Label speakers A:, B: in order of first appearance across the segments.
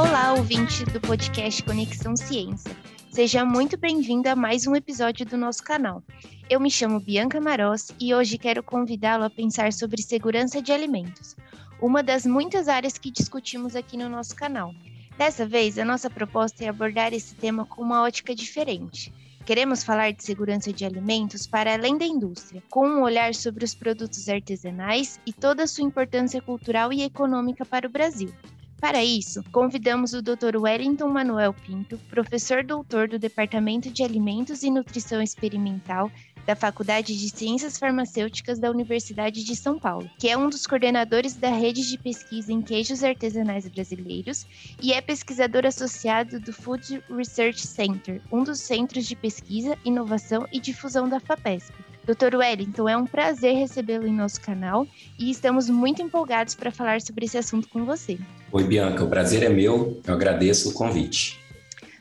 A: Olá, ouvinte do podcast Conexão Ciência. Seja muito bem-vindo a mais um episódio do nosso canal. Eu me chamo Bianca Maros e hoje quero convidá-lo a pensar sobre segurança de alimentos, uma das muitas áreas que discutimos aqui no nosso canal. Dessa vez, a nossa proposta é abordar esse tema com uma ótica diferente. Queremos falar de segurança de alimentos para além da indústria, com um olhar sobre os produtos artesanais e toda a sua importância cultural e econômica para o Brasil. Para isso, convidamos o Dr. Wellington Manuel Pinto, professor doutor do Departamento de Alimentos e Nutrição Experimental da Faculdade de Ciências Farmacêuticas da Universidade de São Paulo, que é um dos coordenadores da rede de pesquisa em queijos artesanais brasileiros e é pesquisador associado do Food Research Center, um dos centros de pesquisa, inovação e difusão da FAPESP. Dr. Wellington, é um prazer recebê-lo em nosso canal e estamos muito empolgados para falar sobre esse assunto com você.
B: Oi, Bianca, o prazer é meu, eu agradeço o convite.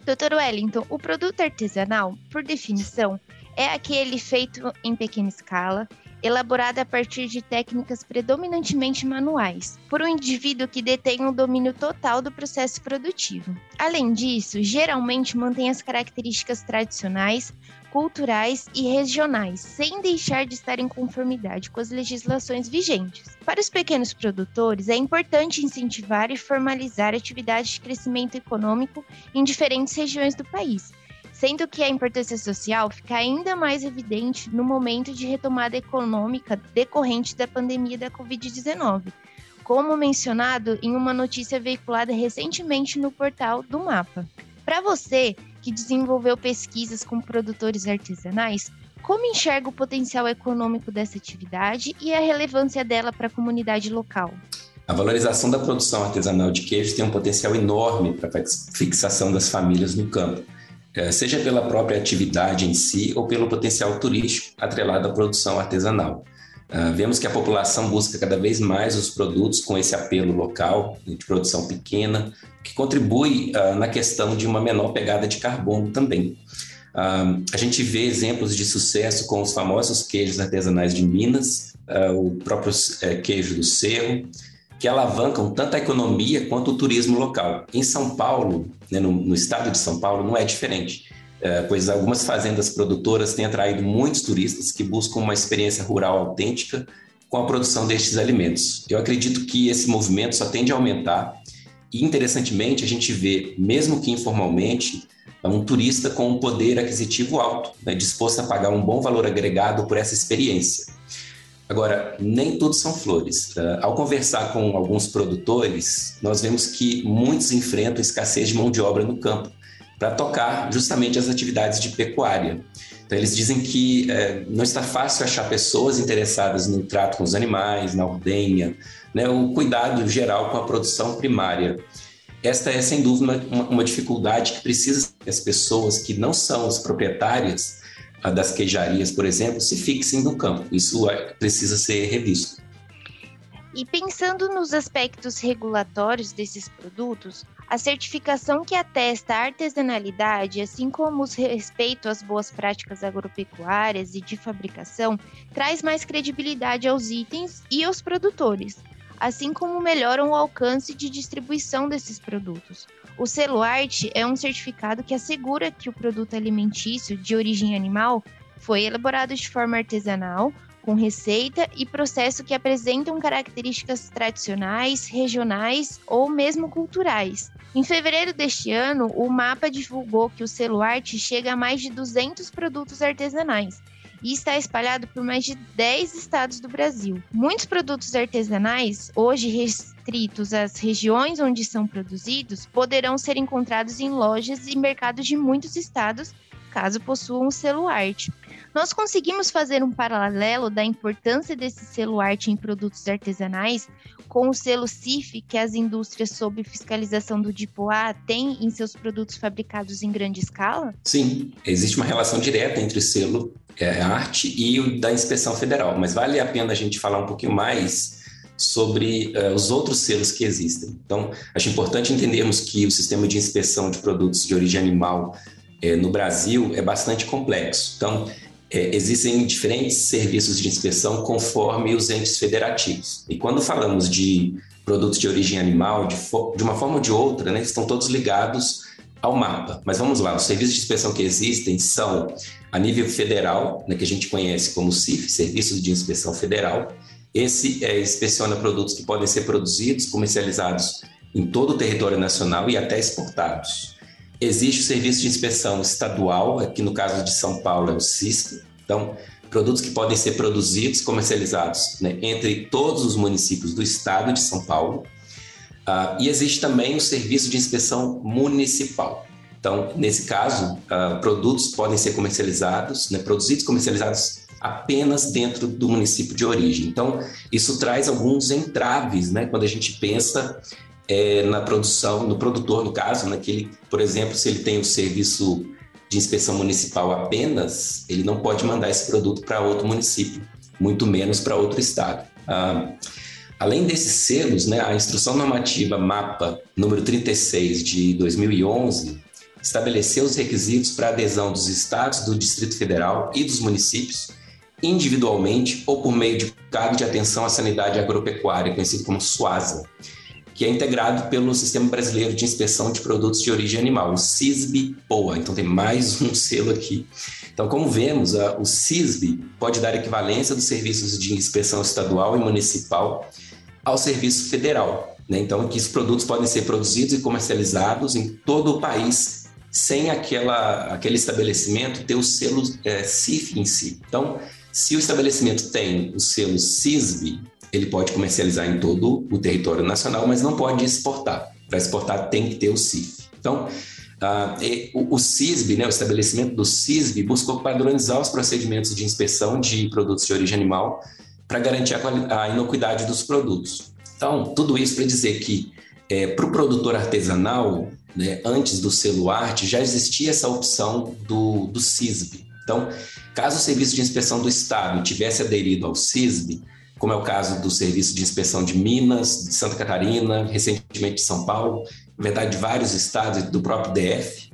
A: Dr. Wellington, o produto artesanal, por definição, é aquele feito em pequena escala, elaborado a partir de técnicas predominantemente manuais, por um indivíduo que detém um domínio total do processo produtivo. Além disso, geralmente mantém as características tradicionais, culturais e regionais, sem deixar de estar em conformidade com as legislações vigentes. Para os pequenos produtores, é importante incentivar e formalizar atividades de crescimento econômico em diferentes regiões do país, sendo que a importância social fica ainda mais evidente no momento de retomada econômica decorrente da pandemia da Covid-19, como mencionado em uma notícia veiculada recentemente no portal do Mapa. Para você que desenvolveu pesquisas com produtores artesanais, como enxerga o potencial econômico dessa atividade e a relevância dela para a comunidade local?
B: A valorização da produção artesanal de queijos tem um potencial enorme para a fixação das famílias no campo seja pela própria atividade em si ou pelo potencial turístico atrelado à produção artesanal. Uh, vemos que a população busca cada vez mais os produtos com esse apelo local, de produção pequena, que contribui uh, na questão de uma menor pegada de carbono também. Uh, a gente vê exemplos de sucesso com os famosos queijos artesanais de Minas, o próprio eh, queijo do Cerro, que alavancam tanto a economia quanto o turismo local. Em São Paulo, né, no, no, estado de São Paulo, não é diferente, é, pois algumas fazendas produtoras têm atraído muitos turistas que buscam uma experiência rural autêntica com a produção destes alimentos. Eu acredito que esse movimento só tende a aumentar e, interessantemente, a gente vê, mesmo que informalmente, um turista com um poder aquisitivo alto, né, disposto a pagar um bom valor agregado por essa experiência. Agora, nem tudo são flores. Uh, ao conversar com alguns produtores, nós vemos que muitos enfrentam escassez de mão de obra no campo para tocar justamente as atividades de pecuária. Então, eles dizem que uh, não está fácil achar pessoas interessadas no trato com os animais, na ordenha, né, o cuidado geral com a produção primária. Esta é, sem dúvida, uma, uma dificuldade que precisa as pessoas que não são as proprietárias das queijarias, por exemplo, se fixem no campo. Isso é, precisa ser revisto.
A: E pensando nos aspectos regulatórios desses produtos, a certificação que atesta a artesanalidade, assim como o respeito às boas práticas agropecuárias e de fabricação, traz mais credibilidade aos itens e aos produtores, assim como melhoram o alcance de distribuição desses produtos. O selo arte é um certificado que assegura que o produto alimentício de origem animal foi elaborado de forma artesanal, com receita e processo que apresentam características tradicionais, regionais ou mesmo culturais. Em fevereiro deste ano, o mapa divulgou que o selo arte chega a mais de 200 produtos artesanais e está espalhado por mais de 10 estados do Brasil. Muitos produtos artesanais, hoje restritos às regiões onde são produzidos, poderão ser encontrados em lojas e mercados de muitos estados, caso possuam o selo arte. Nós conseguimos fazer um paralelo da importância desse selo arte em produtos artesanais com o selo CIF que as indústrias sob fiscalização do DIPOA têm em seus produtos fabricados em grande escala?
B: Sim, existe uma relação direta entre o selo é, arte e o da inspeção federal, mas vale a pena a gente falar um pouquinho mais sobre uh, os outros selos que existem. Então, acho importante entendermos que o sistema de inspeção de produtos de origem animal é, no Brasil é bastante complexo. Então, é, existem diferentes serviços de inspeção conforme os entes federativos. E quando falamos de produtos de origem animal, de, de uma forma ou de outra, né, estão todos ligados ao mapa. Mas vamos lá, os serviços de inspeção que existem são a nível federal, né, que a gente conhece como CIF, Serviço de Inspeção Federal. Esse é, inspeciona produtos que podem ser produzidos, comercializados em todo o território nacional e até exportados. Existe o Serviço de Inspeção Estadual, aqui no caso de São Paulo é o CISP. Então, produtos que podem ser produzidos, comercializados né, entre todos os municípios do estado de São Paulo. Uh, e existe também o serviço de inspeção municipal. Então, nesse caso, uh, produtos podem ser comercializados, né, produzidos comercializados apenas dentro do município de origem. Então, isso traz alguns entraves, né, quando a gente pensa é, na produção, no produtor, no caso, né, que ele, por exemplo, se ele tem o serviço de inspeção municipal apenas, ele não pode mandar esse produto para outro município, muito menos para outro estado. Ah, além desses selos, né, a Instrução Normativa MAPA número 36 de 2011 estabeleceu os requisitos para adesão dos estados, do Distrito Federal e dos municípios, individualmente ou por meio de Cado de Atenção à Sanidade Agropecuária, conhecido como SUASA, que é integrado pelo Sistema Brasileiro de Inspeção de Produtos de Origem Animal, o CISB-POA. Então tem mais um selo aqui. Então, como vemos, o CISB pode dar equivalência dos serviços de inspeção estadual e municipal ao serviço federal. Né? Então, que os produtos podem ser produzidos e comercializados em todo o país sem aquela, aquele estabelecimento ter o selo é, CIF em si. Então, se o estabelecimento tem o selo CISB, ele pode comercializar em todo o território nacional, mas não pode exportar. Para exportar tem que ter o CIF. Então, uh, o, o CISB, né, o estabelecimento do CISB, buscou padronizar os procedimentos de inspeção de produtos de origem animal para garantir a, a, inocuidade dos produtos. Então, tudo isso para dizer que é, para o produtor artesanal, né, antes do selo arte, já existia essa opção do, do CISB. Então, caso o Serviço de Inspeção do Estado tivesse aderido ao CISB, como é o caso do Serviço de Inspeção de Minas, de Santa Catarina, recentemente de São Paulo, na verdade, de vários estados do próprio DF,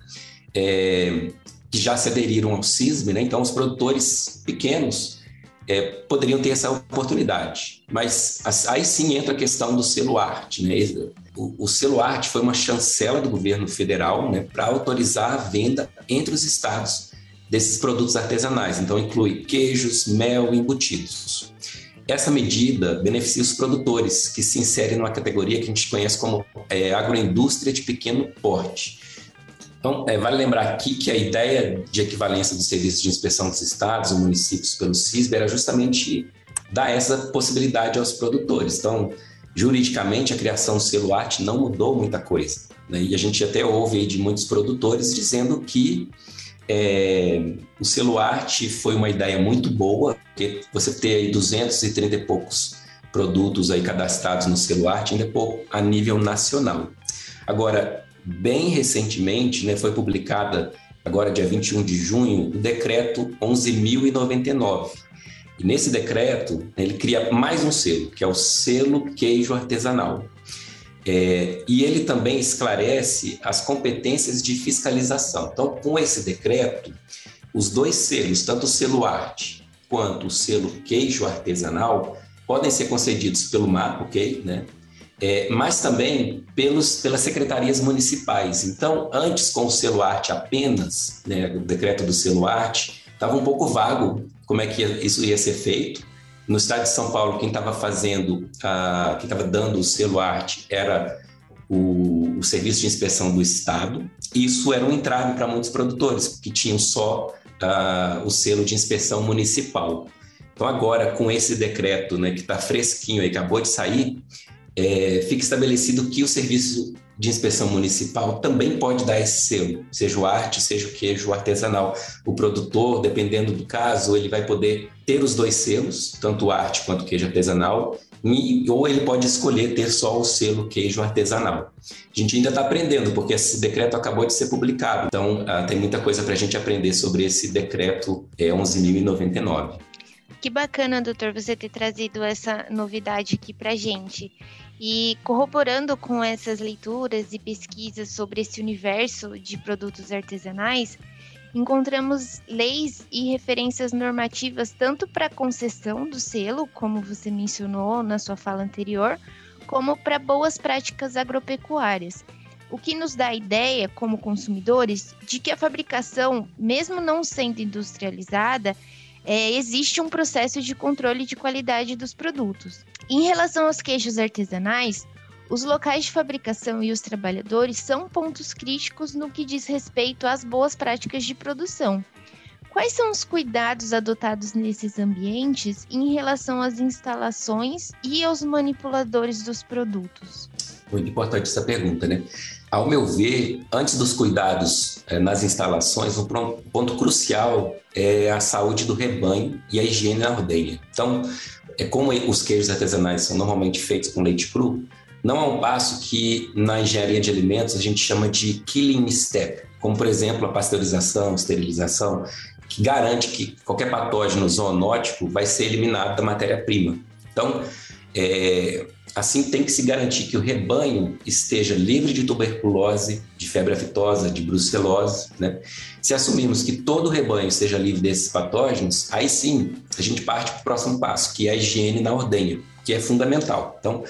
B: é, que já se aderiram ao CISM, né? então os produtores pequenos é, poderiam ter essa oportunidade. Mas aí sim entra a questão do selo arte. Né? O, o selo arte foi uma chancela do governo federal né, para autorizar a venda entre os estados desses produtos artesanais. Então, inclui queijos, mel e embutidos. Essa medida beneficia os produtores, que se inserem numa categoria que a gente conhece como é, agroindústria de pequeno porte. Então, é, vale lembrar aqui que a ideia de equivalência dos serviços de inspeção dos estados ou municípios pelo CISB era justamente dar essa possibilidade aos produtores. Então, juridicamente, a criação do selo arte não mudou muita coisa. Né? E a gente até ouve de muitos produtores dizendo que é, o arte foi uma ideia muito boa, porque você ter aí 230 e poucos produtos aí cadastrados no selo arte ainda é pouco a nível nacional. Agora, bem recentemente, né, foi publicada agora dia 21 de junho, o decreto 11.099. E nesse decreto, ele cria mais um selo, que é o selo queijo artesanal. É, e ele também esclarece as competências de fiscalização. Então, com esse decreto, os dois selos, tanto o selo arte quanto o selo queijo artesanal, podem ser concedidos pelo MAP, ok? Né? É, mas também pelos, pelas secretarias municipais. Então, antes com o selo arte apenas, né, o decreto do selo arte, estava um pouco vago como é que isso ia ser feito. No estado de São Paulo, quem estava fazendo, a, quem estava dando o selo arte era o, o, serviço de inspeção do estado. Isso era um entrave para muitos produtores, que tinham só o selo de inspeção municipal. Então, agora, com esse decreto né, que está fresquinho e acabou de sair, é, fica estabelecido que o serviço de inspeção municipal também pode dar esse selo, seja o arte, seja o queijo artesanal. O produtor, dependendo do caso, ele vai poder ter os dois selos, tanto arte quanto queijo artesanal, e, ou ele pode escolher ter só o selo queijo artesanal. A gente ainda está aprendendo, porque esse decreto acabou de ser publicado, então ah, tem muita coisa para a gente aprender sobre esse decreto é, 11.099.
A: Que bacana, doutor, você ter trazido essa novidade aqui para gente. E corroborando com essas leituras e pesquisas sobre esse universo de produtos artesanais, encontramos leis e referências normativas tanto para a concessão do selo, como você mencionou na sua fala anterior, como para boas práticas agropecuárias, o que nos dá a ideia, como consumidores, de que a fabricação, mesmo não sendo industrializada, é, existe um processo de controle de qualidade dos produtos. Em relação aos queijos artesanais, os locais de fabricação e os trabalhadores são pontos críticos no que diz respeito às boas práticas de produção. Quais são os cuidados adotados nesses ambientes em relação às instalações e aos manipuladores dos produtos?
B: Muito importante essa pergunta, né? Ao meu ver, antes dos cuidados é, nas instalações, um ponto crucial é a saúde do rebanho e a higiene na ordenha. Então, é como os queijos artesanais são normalmente feitos com leite cru, não é um passo que na engenharia de alimentos a gente chama de killing step, como por exemplo a pasteurização, esterilização, que garante que qualquer patógeno zoonótico vai ser eliminado da matéria-prima. Então, é, assim tem que se garantir que o rebanho esteja livre de tuberculose, de febre aftosa, de brucelose. Né? Se assumirmos que todo o rebanho esteja livre desses patógenos, aí sim a gente parte para o próximo passo, que é a higiene na ordenha, que é fundamental. Então,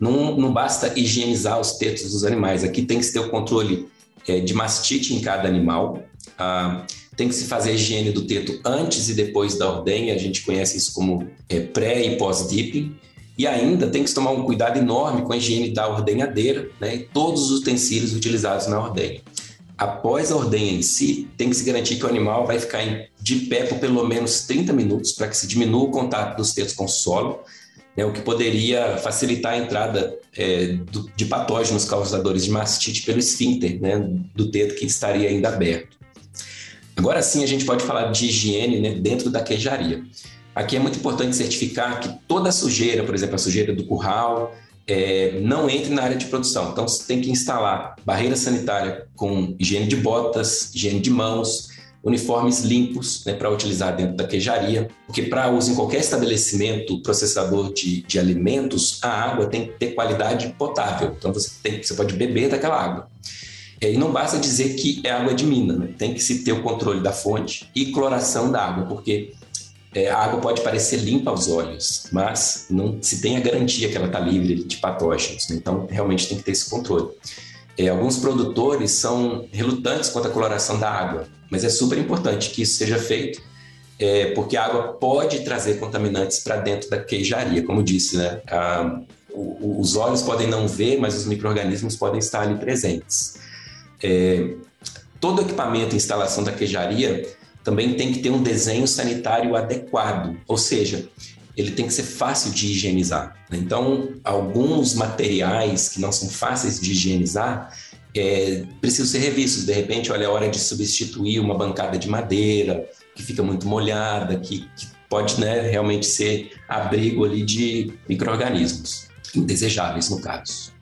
B: não, não basta higienizar os tetos dos animais, aqui tem que se ter o controle é, de mastite em cada animal, ah, tem que se fazer a higiene do teto antes e depois da ordenha, a gente conhece isso como é, pré e pós-dipping, e ainda tem que tomar um cuidado enorme com a higiene da ordenhadeira né, e todos os utensílios utilizados na ordenha. Após a ordenha em si, tem que se garantir que o animal vai ficar de pé por pelo menos 30 minutos para que se diminua o contato dos tetos com o solo né, o que poderia facilitar a entrada é, do, de patógenos causadores de mastite pelo esfíncter né, do teto que estaria ainda aberto. Agora sim a gente pode falar de higiene né, dentro da queijaria. Aqui é muito importante certificar que toda a sujeira, por exemplo, a sujeira do curral, é, não entre na área de produção. Então, você tem que instalar barreira sanitária com higiene de botas, higiene de mãos, uniformes limpos né, para utilizar dentro da queijaria, porque para uso em qualquer estabelecimento processador de, de alimentos, a água tem que ter qualidade potável. Então você, tem, você pode beber daquela água. É, e não basta dizer que é água de mina, né? tem que se ter o controle da fonte e cloração da água, porque é, a água pode parecer limpa aos olhos, mas não se tem a garantia que ela está livre de patógenos. Né? Então, realmente tem que ter esse controle. É, alguns produtores são relutantes quanto à coloração da água, mas é super importante que isso seja feito, é, porque a água pode trazer contaminantes para dentro da queijaria, como disse, né? A, o, os olhos podem não ver, mas os micro-organismos podem estar ali presentes. É, todo equipamento e instalação da queijaria também tem que ter um desenho sanitário adequado, ou seja, ele tem que ser fácil de higienizar. Né? Então, alguns materiais que não são fáceis de higienizar é, precisam ser revistos. De repente, olha, é hora de substituir uma bancada de madeira que fica muito molhada, que, que pode né, realmente ser abrigo ali de micro-organismos, indesejáveis no caso.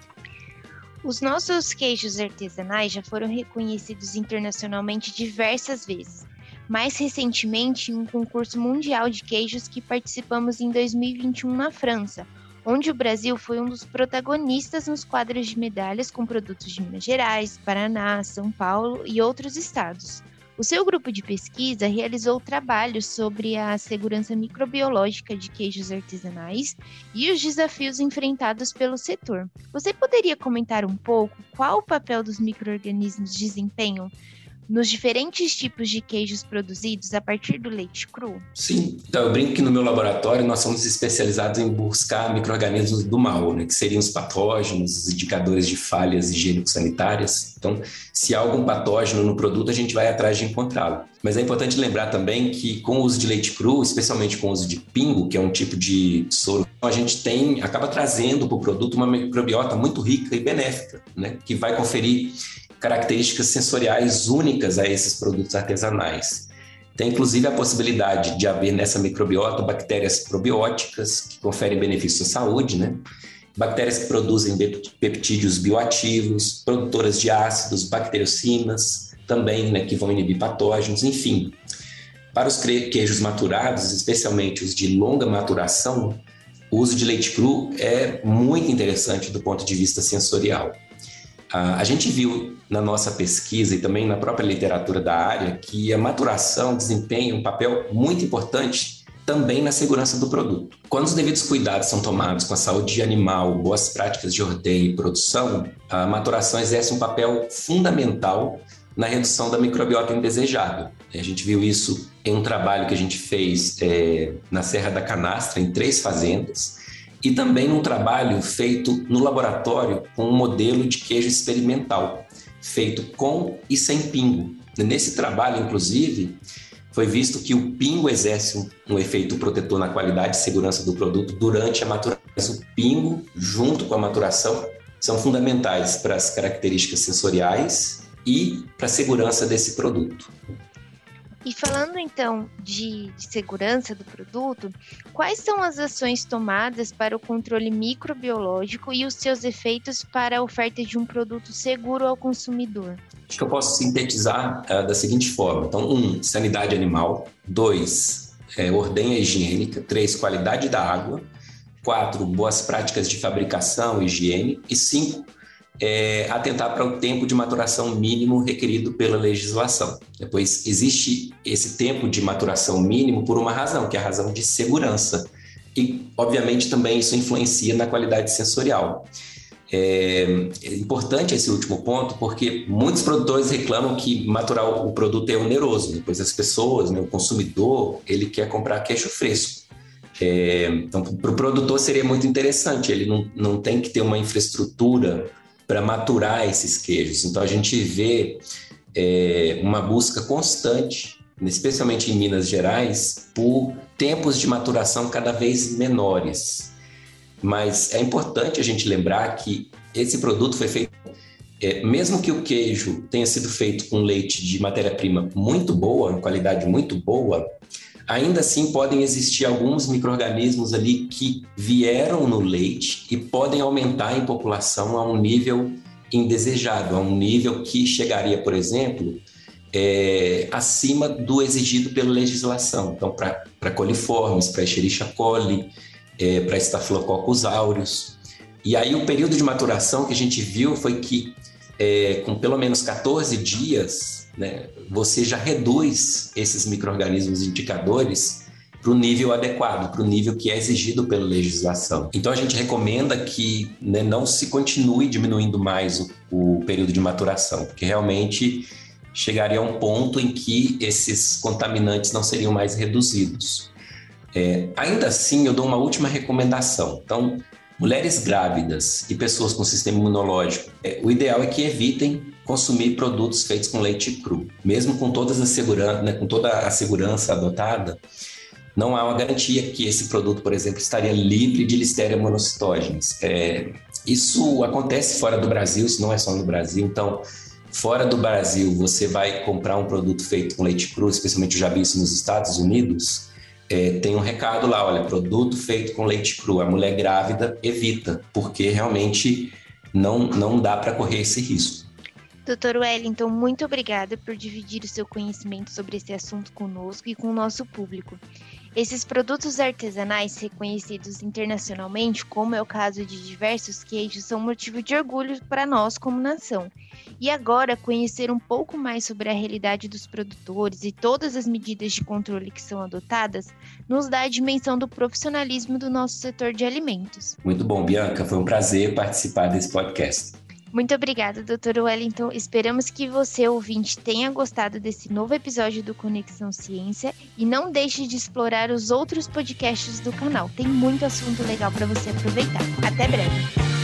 A: Os nossos queijos artesanais já foram reconhecidos internacionalmente diversas vezes mais recentemente em um concurso mundial de queijos que participamos em 2021 na França, onde o Brasil foi um dos protagonistas nos quadros de medalhas com produtos de Minas Gerais, Paraná, São Paulo e outros estados. O seu grupo de pesquisa realizou trabalhos sobre a segurança microbiológica de queijos artesanais e os desafios enfrentados pelo setor. Você poderia comentar um pouco qual o papel dos microorganismos desempenham nos diferentes tipos de queijos produzidos a partir do leite cru?
B: Sim. Então, eu brinco que no meu laboratório nós somos especializados em buscar micro-organismos do mal, né, que seriam os patógenos, os indicadores de falhas higiênico-sanitárias. Então, se há algum patógeno no produto, a gente vai atrás de encontrá-lo. Mas é importante lembrar também que com o uso de leite cru, especialmente com o uso de pingo, que é um tipo de soro, a gente tem acaba trazendo para o produto uma microbiota muito rica e benéfica, né, que vai conferir características sensoriais únicas a esses produtos artesanais. Tem inclusive a possibilidade de haver nessa microbiota bactérias probióticas que conferem benefícios à saúde, né? Bactérias que produzem peptídeos bioativos, produtoras de ácidos, bacteriocinas, também, né, que vão inibir patógenos, enfim. Para os queijos maturados, especialmente os de longa maturação, o uso de leite cru é muito interessante do ponto de vista sensorial. A gente viu na nossa pesquisa e também na própria literatura da área que a maturação desempenha um papel muito importante também na segurança do produto. Quando os devidos cuidados são tomados com a saúde animal, boas práticas de ordenha e produção, a maturação exerce um papel fundamental na redução da microbiota indesejável. A gente viu isso em um trabalho que a gente fez é, na Serra da Canastra, em três fazendas, e também num trabalho feito no laboratório com um modelo de queijo experimental, feito com e sem pingo. Nesse trabalho, inclusive, foi visto que o pingo exerce um, um, efeito protetor na qualidade e segurança do produto durante a maturação. O pingo, junto com a maturação, são fundamentais para as características sensoriais e para a segurança desse produto.
A: E falando então de, de, segurança do produto, quais são as ações tomadas para o controle microbiológico e os seus efeitos para a oferta de um produto seguro ao consumidor?
B: Acho que eu posso sintetizar uh, da seguinte forma: então, um, sanidade animal, dois, é, higiênica, três, qualidade da água, quatro, boas práticas de fabricação, higiene, e cinco, é, atentar para o tempo de maturação mínimo requerido pela legislação. Depois, existe esse tempo de maturação mínimo por uma razão, que é a razão de segurança. E, obviamente, também isso influencia na qualidade sensorial. É, é importante esse último ponto, porque muitos produtores reclamam que maturar o produto é oneroso, depois as pessoas, né, o consumidor, ele quer comprar queijo fresco. É, então, para o produtor seria muito interessante, ele não, não tem que ter uma infraestrutura para maturar esses queijos. Então a gente vê é, uma busca constante, especialmente em Minas Gerais, por tempos de maturação cada vez menores. Mas é importante a gente lembrar que esse produto foi feito, é, mesmo que o queijo tenha sido feito com leite de matéria-prima muito boa, qualidade muito boa, ainda assim podem existir alguns micro-organismos ali que vieram no leite e podem aumentar em população a um nível indesejado, a um nível que chegaria, por exemplo, é, acima do exigido pela legislação. Então, para coliformes, para Escherichia coli, é, para Staphylococcus aureus. E aí o período de maturação que a gente viu foi que é, com pelo menos 14 dias né, você já reduz esses micro-organismos indicadores para o nível adequado, para o nível que é exigido pela legislação. Então a gente recomenda que né, não se continue diminuindo mais o, o, período de maturação, porque realmente chegaria a um ponto em que esses contaminantes não seriam mais reduzidos. É, ainda assim, eu dou uma última recomendação. Então, mulheres grávidas e pessoas com sistema imunológico, é, o ideal é que evitem consumir produtos feitos com leite cru. Mesmo com, todas as né, com toda a segurança adotada, não há uma garantia que esse produto, por exemplo, estaria livre de listeria monocytogenes. É, isso acontece fora do Brasil, isso não é só no Brasil. Então, fora do Brasil, você vai comprar um produto feito com leite cru, especialmente eu já vi isso nos Estados Unidos, é, tem um recado lá, olha, produto feito com leite cru, a mulher grávida evita, porque realmente não, não dá para correr esse risco.
A: Doutor Wellington, muito obrigada por dividir o seu conhecimento sobre esse assunto conosco e com o nosso público. Esses produtos artesanais reconhecidos internacionalmente, como é o caso de diversos queijos, são motivo de orgulho para nós como nação. E agora, conhecer um pouco mais sobre a realidade dos produtores e todas as medidas de controle que são adotadas, nos dá a dimensão do profissionalismo do nosso setor de alimentos.
B: Muito bom, Bianca. Foi um prazer participar desse podcast.
A: Muito obrigada, doutor Wellington. Esperamos que você, ouvinte, tenha gostado desse novo episódio do Conexão Ciência e não deixe de explorar os outros podcasts do canal. Tem muito assunto legal para você aproveitar. Até breve.